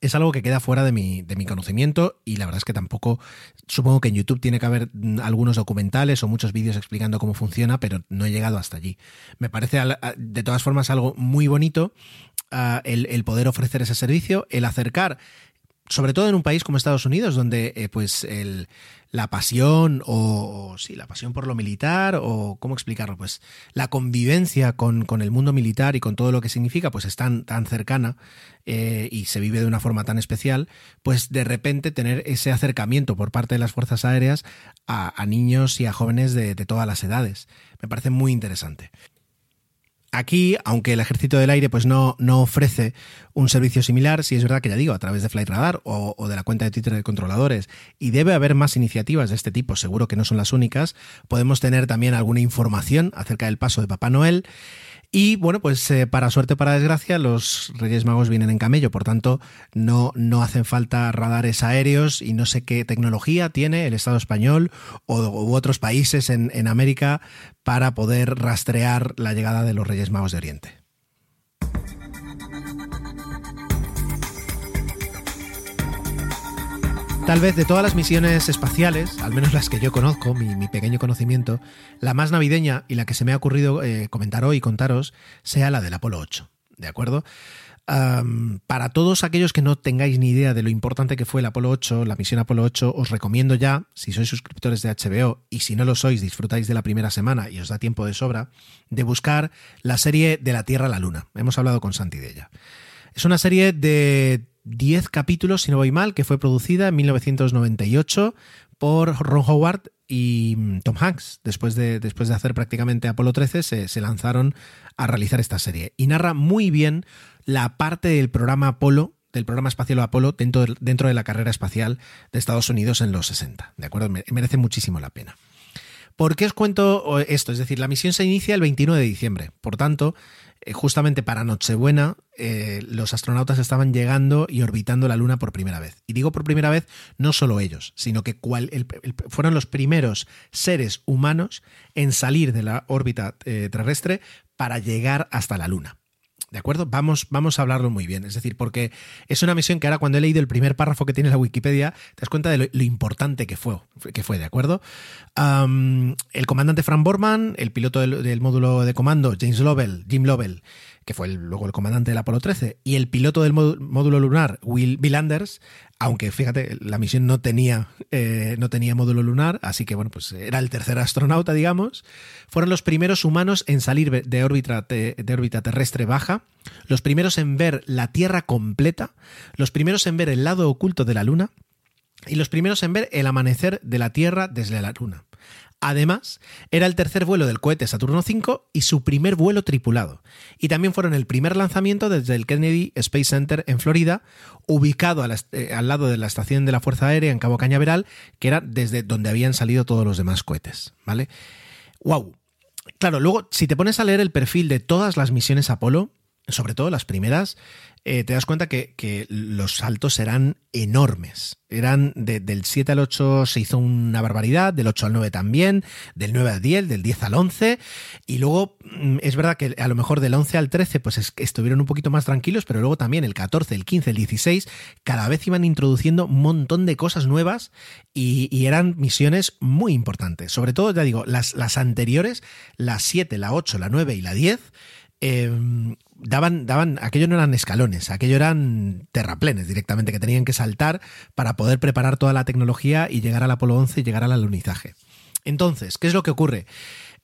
es algo que queda fuera de mi, de mi, conocimiento y la verdad es que tampoco, supongo que en YouTube tiene que haber mm, algunos documentales o muchos vídeos explicando cómo funciona, pero no he llegado hasta allí. Me parece de todas formas algo muy bonito ah, el, poder ofrecer ese servicio, el acercar sobre todo en un país como Estados Unidos, donde eh, pues el, la pasión o, sí, la pasión por lo militar o cómo explicarlo, pues la convivencia con, el mundo militar y con todo lo que significa, pues es tan, tan cercana eh, y se vive de una forma tan especial, pues de repente tener ese acercamiento por parte de las Fuerzas Aéreas a, niños y a jóvenes de, de todas las edades. Me parece muy interesante. Aquí, aunque el Ejército del Aire pues no, no ofrece un servicio similar, sí es verdad que ya digo, a través de Flight Radar o, o, de la cuenta de Twitter de controladores, y debe haber más iniciativas de este tipo, seguro que no son las únicas, podemos tener también alguna información acerca del paso de Papá Noel y bueno, pues eh, para suerte para desgracia, los Reyes Magos vienen en camello, por tanto, no, no hacen falta radares aéreos y no sé qué tecnología tiene el Estado español o, u otros países en, en América para poder rastrear la llegada de los Reyes Magos de Oriente. Tal vez de todas las misiones espaciales, al menos las que yo conozco, mi, pequeño conocimiento, la más navideña y la que se me ha ocurrido eh, comentar hoy contaros sea la del Apolo 8. ¿De acuerdo? para todos aquellos que no tengáis ni idea de lo importante que fue el Apolo 8, la misión Apolo 8, os recomiendo ya, si sois suscriptores de HBO y si no lo sois, disfrutáis de la primera semana y os da tiempo de sobra, de buscar la serie de la Tierra a la Luna. Hemos hablado con Santi de ella. Es una serie de 10 capítulos, si no voy mal, que fue producida en 1998 por Ron Howard y mm, Tom Hanks. Después de, después de hacer prácticamente Apolo 13, se, lanzaron a realizar esta serie. Y narra muy bien la parte del programa Apolo, del programa espacial Apolo, dentro de, dentro de la carrera espacial de Estados Unidos en los 60. ¿De acuerdo? Merece muchísimo la pena. ¿Por qué os cuento esto? Es decir, la misión se inicia el 21 de diciembre. Por tanto, eh, justamente para Nochebuena, eh, los astronautas estaban llegando y orbitando la Luna por primera vez. Y digo por primera vez, no solo ellos, sino que fueron los primeros seres humanos en salir de la órbita eh, terrestre para llegar hasta la Luna. ¿De acuerdo? Vamos, vamos a hablarlo muy bien. Es decir, porque es una misión que ahora cuando he leído el primer párrafo que tiene la Wikipedia, te das cuenta de lo, importante que fue, que fue, ¿de acuerdo? el comandante Frank Borman, el piloto del, módulo de comando, James Lovell, Jim Lovell, que fue luego el comandante del Apolo 13, y el piloto del módulo lunar, Will, Bill aunque fíjate, la misión no tenía, eh, no tenía módulo lunar, así que bueno, pues era el tercer astronauta, digamos, fueron los primeros humanos en salir de órbita, de, órbita terrestre baja, los primeros en ver la Tierra completa, los primeros en ver el lado oculto de la Luna, y los primeros en ver el amanecer de la Tierra desde la Luna. Además, era el tercer vuelo del cohete Saturno V y su primer vuelo tripulado. Y también fueron el primer lanzamiento desde el Kennedy Space Center en Florida, ubicado eh, al lado de la estación de la Fuerza Aérea en Cabo Cañaveral, que era desde donde habían salido todos los demás cohetes. ¿Vale? ¡Wow! Claro, luego, si te pones a leer el perfil de todas las misiones Apolo, sobre todo las primeras, eh, te das cuenta que, los saltos eran enormes. Eran del 7 al 8 se hizo una barbaridad, del 8 al 9 también, del 9 al 10, del 10 al 11, y luego mm, es verdad que a lo mejor del 11 al 13 pues estuvieron un poquito más tranquilos, pero luego también el 14, el 15, el 16, cada vez iban introduciendo un montón de cosas nuevas y, eran misiones muy importantes. Sobre todo, ya digo, las, anteriores, la 7, la 8, la 9 y la 10, Em, daban, daban, aquello no eran escalones, aquello eran terraplenes directamente que tenían que saltar para poder preparar toda la tecnología y llegar al Apolo 11 y llegar al alunizaje. Entonces, ¿qué es lo que ocurre?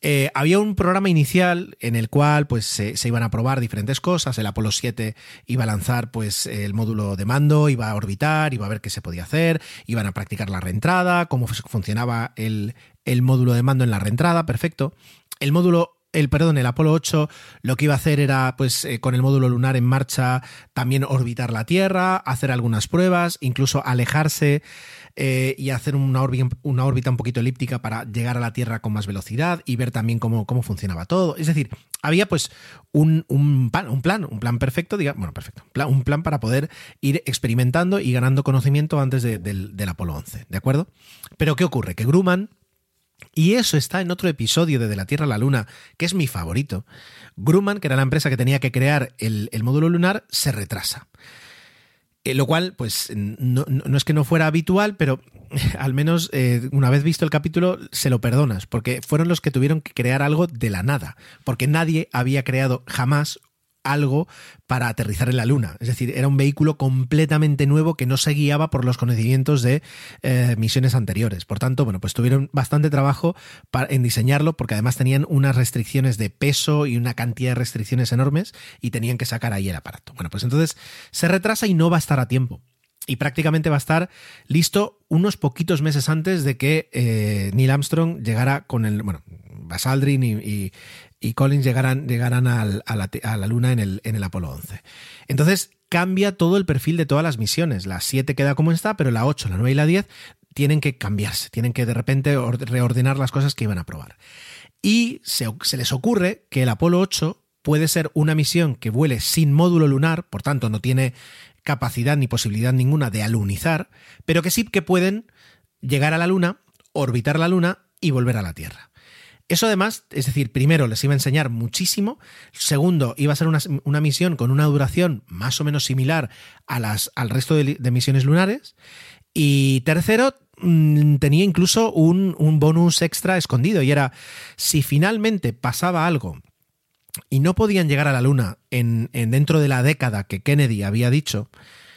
Eh, había un programa inicial en el cual pues se, iban a probar diferentes cosas. El Apolo 7 iba a lanzar pues el módulo de mando, iba a orbitar, iba a ver qué se podía hacer, iban a practicar la reentrada, cómo funcionaba el, el módulo de mando en la reentrada, perfecto. El módulo el perdón, el Apolo 8 lo que iba a hacer era, pues, eh, con el módulo lunar en marcha, también orbitar la Tierra, hacer algunas pruebas, incluso alejarse eh, y hacer una órbita, un poquito elíptica para llegar a la Tierra con más velocidad y ver también cómo, cómo funcionaba todo. Es decir, había pues un, plan, un plan, perfecto, digamos, bueno, perfecto, un plan, un plan, para poder ir experimentando y ganando conocimiento antes del, del Apolo 11, ¿de acuerdo? Pero ¿qué ocurre? Que Grumman y eso está en otro episodio de De la Tierra a la Luna, que es mi favorito. Grumman, que era la empresa que tenía que crear el, módulo lunar, se retrasa. Eh, lo cual, pues, no, es que no fuera habitual, pero (laughs) al menos eh, una vez visto el capítulo se lo perdonas, porque fueron los que tuvieron que crear algo de la nada, porque nadie había creado jamás algo para aterrizar en la Luna. Es decir, era un vehículo completamente nuevo que no se guiaba por los conocimientos de eh, misiones anteriores. Por tanto, bueno, pues tuvieron bastante trabajo en diseñarlo porque además tenían unas restricciones de peso y una cantidad de restricciones enormes y tenían que sacar ahí el aparato. Bueno, pues entonces se retrasa y no va a estar a tiempo y prácticamente va a estar listo unos poquitos meses antes de que eh, Neil Armstrong llegara con el, bueno, Buzz Aldrin y, y Collins llegarán, llegarán a, la, Luna en el, en el Apolo 11. Entonces cambia todo el perfil de todas las misiones. La 7 queda como está, pero la 8, la 9 y la 10 tienen que cambiarse, tienen que de repente reordenar las cosas que iban a probar. Y se, se les ocurre que el Apolo 8 puede ser una misión que vuele sin módulo lunar, por tanto no tiene capacidad ni posibilidad ninguna de alunizar, pero que sí que pueden llegar a la Luna, orbitar la Luna y volver a la Tierra. Eso además, es decir, primero les iba a enseñar muchísimo, segundo, iba a ser una, misión con una duración más o menos similar a las, al resto de, misiones lunares, y tercero, mm, tenía incluso un, bonus extra escondido, y era, si finalmente pasaba algo y no podían llegar a la Luna en, en dentro de la década que Kennedy había dicho,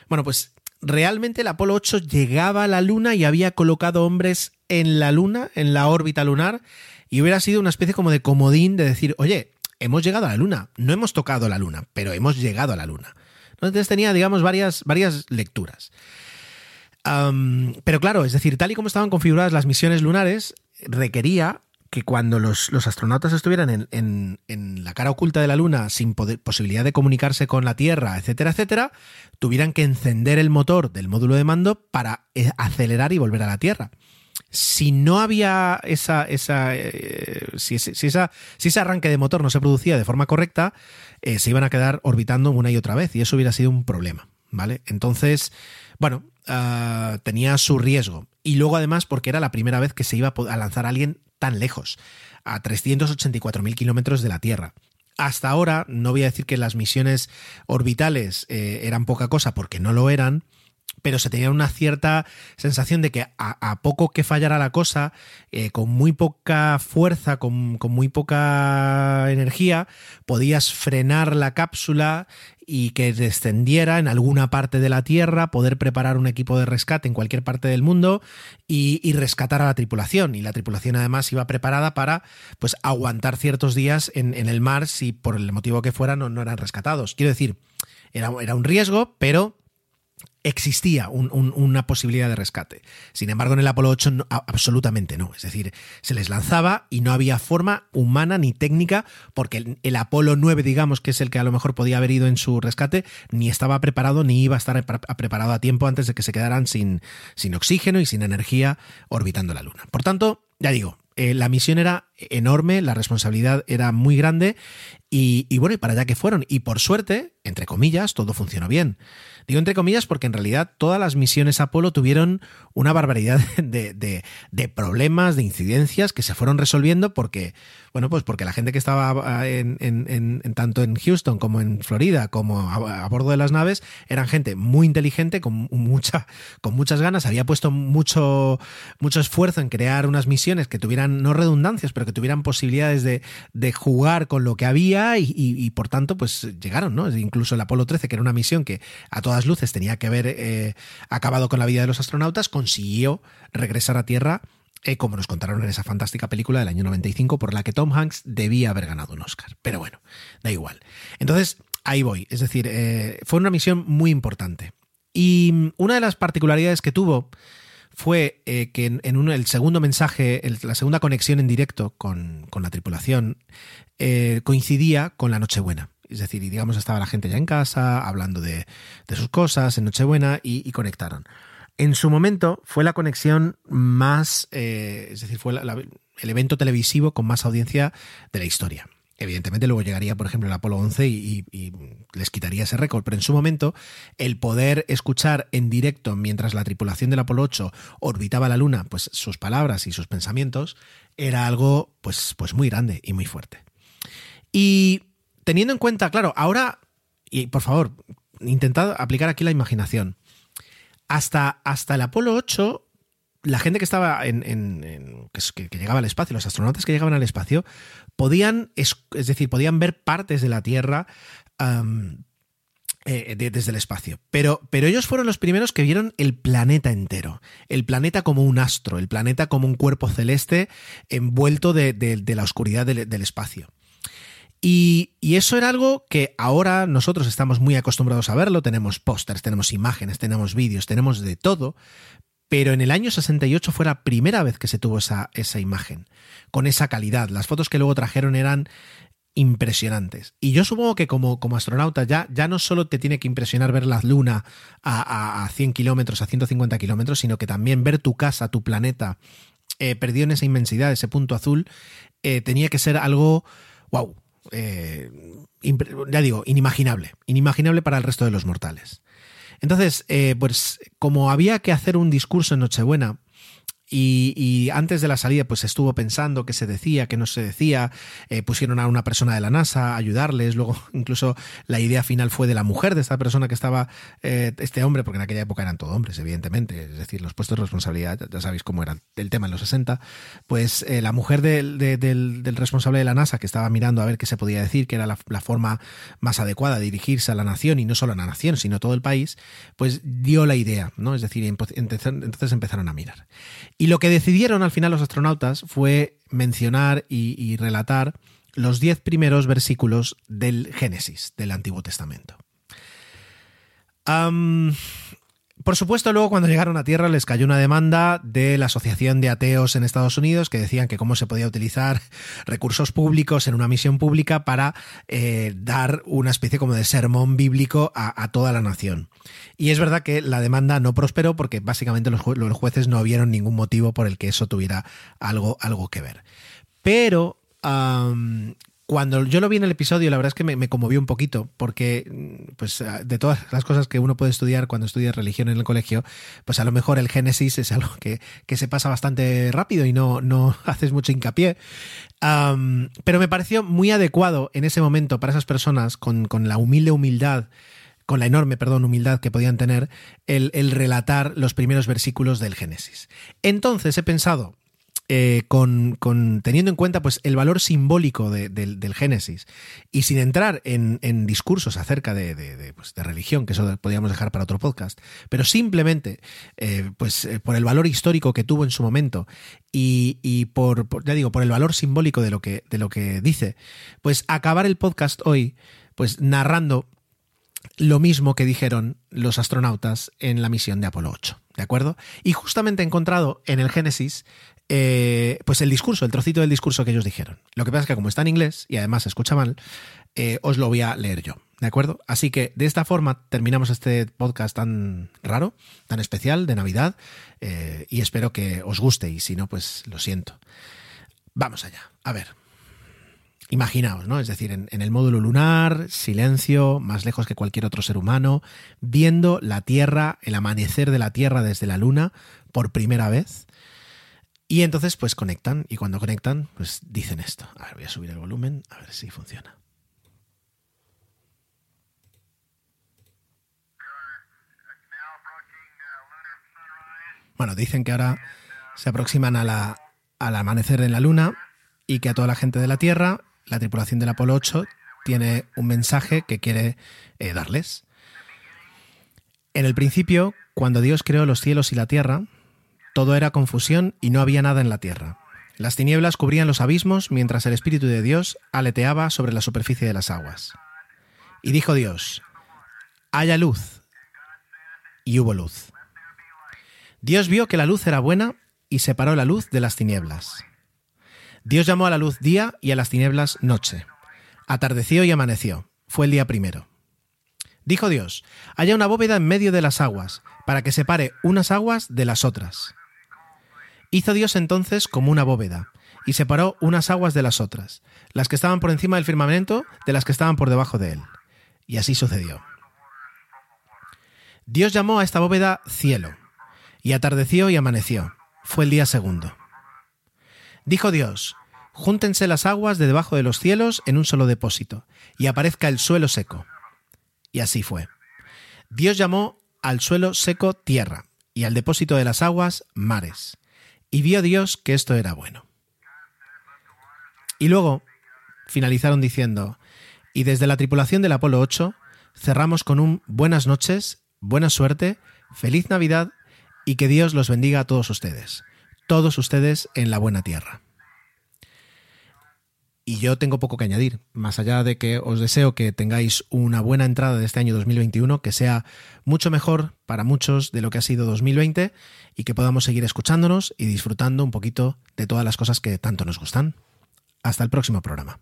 bueno, pues realmente el Apolo 8 llegaba a la Luna y había colocado hombres en la Luna, en la órbita lunar, y hubiera sido una especie como de comodín de decir, oye, hemos llegado a la Luna, no hemos tocado la Luna, pero hemos llegado a la Luna. Entonces tenía, digamos, varias, varias lecturas. pero claro, es decir, tal y como estaban configuradas las misiones lunares, requería que cuando los, astronautas estuvieran en, la cara oculta de la Luna sin posibilidad de comunicarse con la Tierra, etcétera, etcétera, tuvieran que encender el motor del módulo de mando para eh, acelerar y volver a la Tierra si no había esa, esa, eh, si, esa, si ese arranque de motor no se producía de forma correcta, eh, se iban a quedar orbitando una y otra vez y eso hubiera sido un problema, ¿vale? Entonces, bueno, ah, tenía su riesgo. Y luego además porque era la primera vez que se iba a lanzar a alguien tan lejos, a 384.000 kilómetros de la Tierra. Hasta ahora, no voy a decir que las misiones orbitales eh, eran poca cosa porque no lo eran, pero se tenía una cierta sensación de que a, poco que fallara la cosa, eh, con muy poca fuerza, con, muy poca energía, podías frenar la cápsula y que descendiera en alguna parte de la Tierra, poder preparar un equipo de rescate en cualquier parte del mundo y, rescatar a la tripulación. Y la tripulación además iba preparada para pues, aguantar ciertos días en, el mar si por el motivo que fuera no, eran rescatados. Quiero decir, era, era un riesgo, pero existía una posibilidad de rescate. Sin embargo, en el Apolo 8 absolutamente no. Es decir, se les lanzaba y no había forma humana ni técnica, porque el, Apolo 9, digamos, que es el que a lo mejor podía haber ido en su rescate, ni estaba preparado ni iba a estar preparado a tiempo antes de que se quedaran sin, oxígeno y sin energía orbitando la Luna. Por tanto, ya digo, eh, la misión era enorme, la responsabilidad era muy grande y, y bueno, y para allá que fueron. Y por suerte, entre comillas, todo funcionó bien. Digo entre comillas porque en realidad todas las misiones Apolo tuvieron una barbaridad (laughs) de, problemas, de incidencias que se fueron resolviendo porque, bueno, pues porque la gente que estaba ah, en, tanto en Houston como en Florida, como a, bordo de las naves, eran gente muy inteligente, con, mucha, con muchas ganas, había puesto mucho, mucho esfuerzo en crear unas misiones que tuvieran, no redundancias, pero que tuvieran posibilidades de, jugar con lo que había y, por tanto, pues llegaron, ¿no? Incluso el Apolo 13, que era una misión que a todas luces tenía que haber eh, acabado con la vida de los astronautas, consiguió regresar a Tierra eh, como nos contaron en esa fantástica película del año 95 por la que Tom Hanks debía haber ganado un Oscar. Pero bueno, da igual. Entonces, ahí voy. Es decir, eh, fue una misión muy importante. Y una de las particularidades que tuvo fue eh, que en, el segundo mensaje, la segunda conexión en directo con, la tripulación, coincidía con la Nochebuena. Es decir, y digamos, estaba la gente ya en casa, hablando de, sus cosas en Nochebuena y conectaron en su momento fue la conexión más, eh, es decir, fue el evento televisivo con más audiencia de la historia. Evidentemente luego llegaría, por ejemplo, el Apolo 11 y, les quitaría ese récord, pero en su momento el poder escuchar en directo mientras la tripulación del Apolo 8 orbitaba la Luna, pues sus palabras y sus pensamientos, era algo pues, pues muy grande y muy fuerte. Y teniendo en cuenta, claro, ahora, y por favor, intentad aplicar aquí la imaginación hasta, hasta el Apolo 8, la gente que estaba en, que, llegaba al espacio, los astronautas que llegaban al espacio, podían, es, decir, podían ver partes de la Tierra eh, desde el espacio. Pero, pero ellos fueron los primeros que vieron el planeta entero, el planeta como un astro, el planeta como un cuerpo celeste envuelto de, la oscuridad del espacio. Y, eso era algo que ahora nosotros estamos muy acostumbrados a verlo, tenemos pósters, tenemos imágenes, tenemos vídeos, tenemos de todo, pero en el año 68 fue la primera vez que se tuvo esa, esa imagen, con esa calidad. Las fotos que luego trajeron eran impresionantes. Y yo supongo que como, como astronauta ya, ya no solo te tiene que impresionar ver la luna a, a, 100 kilómetros, a 150 kilómetros, sino que también ver tu casa, tu planeta, eh, perdido en esa inmensidad, ese punto azul, eh, tenía que ser algo, wow, eh, ya digo, inimaginable, inimaginable para el resto de los mortales. Entonces, eh, pues como había que hacer un discurso en Nochebuena, y, antes de la salida, pues estuvo pensando qué se decía, qué no se decía. Eh, pusieron a una persona de la NASA a ayudarles. Luego, (laughs) incluso la idea final fue de la mujer de esta persona que estaba, eh, este hombre, porque en aquella época eran todos hombres, evidentemente. Es decir, los puestos de responsabilidad, ya sabéis cómo era el tema en los 60. Pues eh, la mujer del, responsable de la NASA, que estaba mirando a ver qué se podía decir, que era la, la forma más adecuada de dirigirse a la nación, y no solo a la nación, sino a todo el país, pues dio la idea, ¿no? Es decir, entonces empezaron a mirar. Y lo que decidieron al final los astronautas fue mencionar y, relatar los diez primeros versículos del Génesis, del Antiguo Testamento. Por supuesto, luego cuando llegaron a Tierra les cayó una demanda de la Asociación de Ateos en Estados Unidos que decían que cómo se podía utilizar (laughs) recursos públicos en una misión pública para eh, dar una especie como de sermón bíblico a toda la nación. Y es verdad que la demanda no prosperó porque básicamente los, jueces no vieron ningún motivo por el que eso tuviera algo, algo que ver. Pero cuando yo lo vi en el episodio, la verdad es que me, conmovió un poquito, porque pues de todas las cosas que uno puede estudiar cuando estudia religión en el colegio, pues a lo mejor el Génesis es algo que, se pasa bastante rápido y no, no (laughs) haces mucho hincapié. pero me pareció muy adecuado en ese momento para esas personas con, con la humilde humildad con la enorme, perdón, humildad que podían tener el, relatar los primeros versículos del Génesis. Entonces he pensado, eh, con, teniendo en cuenta pues, el valor simbólico del Génesis y sin entrar en, discursos acerca pues, de, religión, que eso podríamos dejar para otro podcast, pero simplemente eh, pues, eh, por el valor histórico que tuvo en su momento y, por, ya digo, por el valor simbólico de lo, que, de lo que dice, pues acabar el podcast hoy pues narrando lo mismo que dijeron los astronautas en la misión de Apolo 8, ¿de acuerdo? Y justamente he encontrado en el Génesis eh, pues el discurso, el trocito del discurso que ellos dijeron. Lo que pasa es que como está en inglés y además se escucha mal, eh, os lo voy a leer yo, ¿de acuerdo? Así que de esta forma terminamos este podcast tan raro, tan especial de Navidad eh, y espero que os guste y si no, pues lo siento. Vamos allá, a ver. Imaginaos, ¿no? Es decir, en, el módulo lunar, silencio, más lejos que cualquier otro ser humano, viendo la Tierra, el amanecer de la Tierra desde la Luna por primera vez. Y entonces, pues conectan, y cuando conectan, pues dicen esto. A ver, voy a subir el volumen, a ver si funciona. Bueno, dicen que ahora se aproximan a la, al amanecer en la Luna y que a toda la gente de la Tierra la tripulación del Apolo 8 tiene un mensaje que quiere eh, darles. En el principio, cuando Dios creó los cielos y la tierra, Todo era confusión y no había nada en la tierra. Las tinieblas cubrían los abismos mientras el Espíritu de Dios aleteaba sobre la superficie de las aguas. Y dijo Dios, haya luz. Y hubo luz. Dios vio que la luz era buena y separó la luz de las tinieblas. Dios llamó a la luz día y a las tinieblas noche. Atardeció y amaneció. Fue el día primero. Dijo Dios, haya una bóveda en medio de las aguas, para que separe unas aguas de las otras. Hizo Dios entonces como una bóveda, y separó unas aguas de las otras, las que estaban por encima del firmamento de las que estaban por debajo de él. Y así sucedió. Dios llamó a esta bóveda cielo, y atardeció y amaneció. Fue el día segundo. Dijo Dios, júntense las aguas de debajo de los cielos en un solo depósito, y aparezca el suelo seco. Y así fue. Dios llamó al suelo seco tierra, y al depósito de las aguas mares. Y vio Dios que esto era bueno. Y luego finalizaron diciendo, y desde la tripulación del Apolo 8 cerramos con un buenas noches, buena suerte, feliz Navidad y que Dios los bendiga a todos ustedes, todos ustedes en la buena tierra. Y yo tengo poco que añadir, más allá de que os deseo que tengáis una buena entrada de este año 2021, que sea mucho mejor para muchos de lo que ha sido 2020 y que podamos seguir escuchándonos y disfrutando un poquito de todas las cosas que tanto nos gustan. Hasta el próximo programa.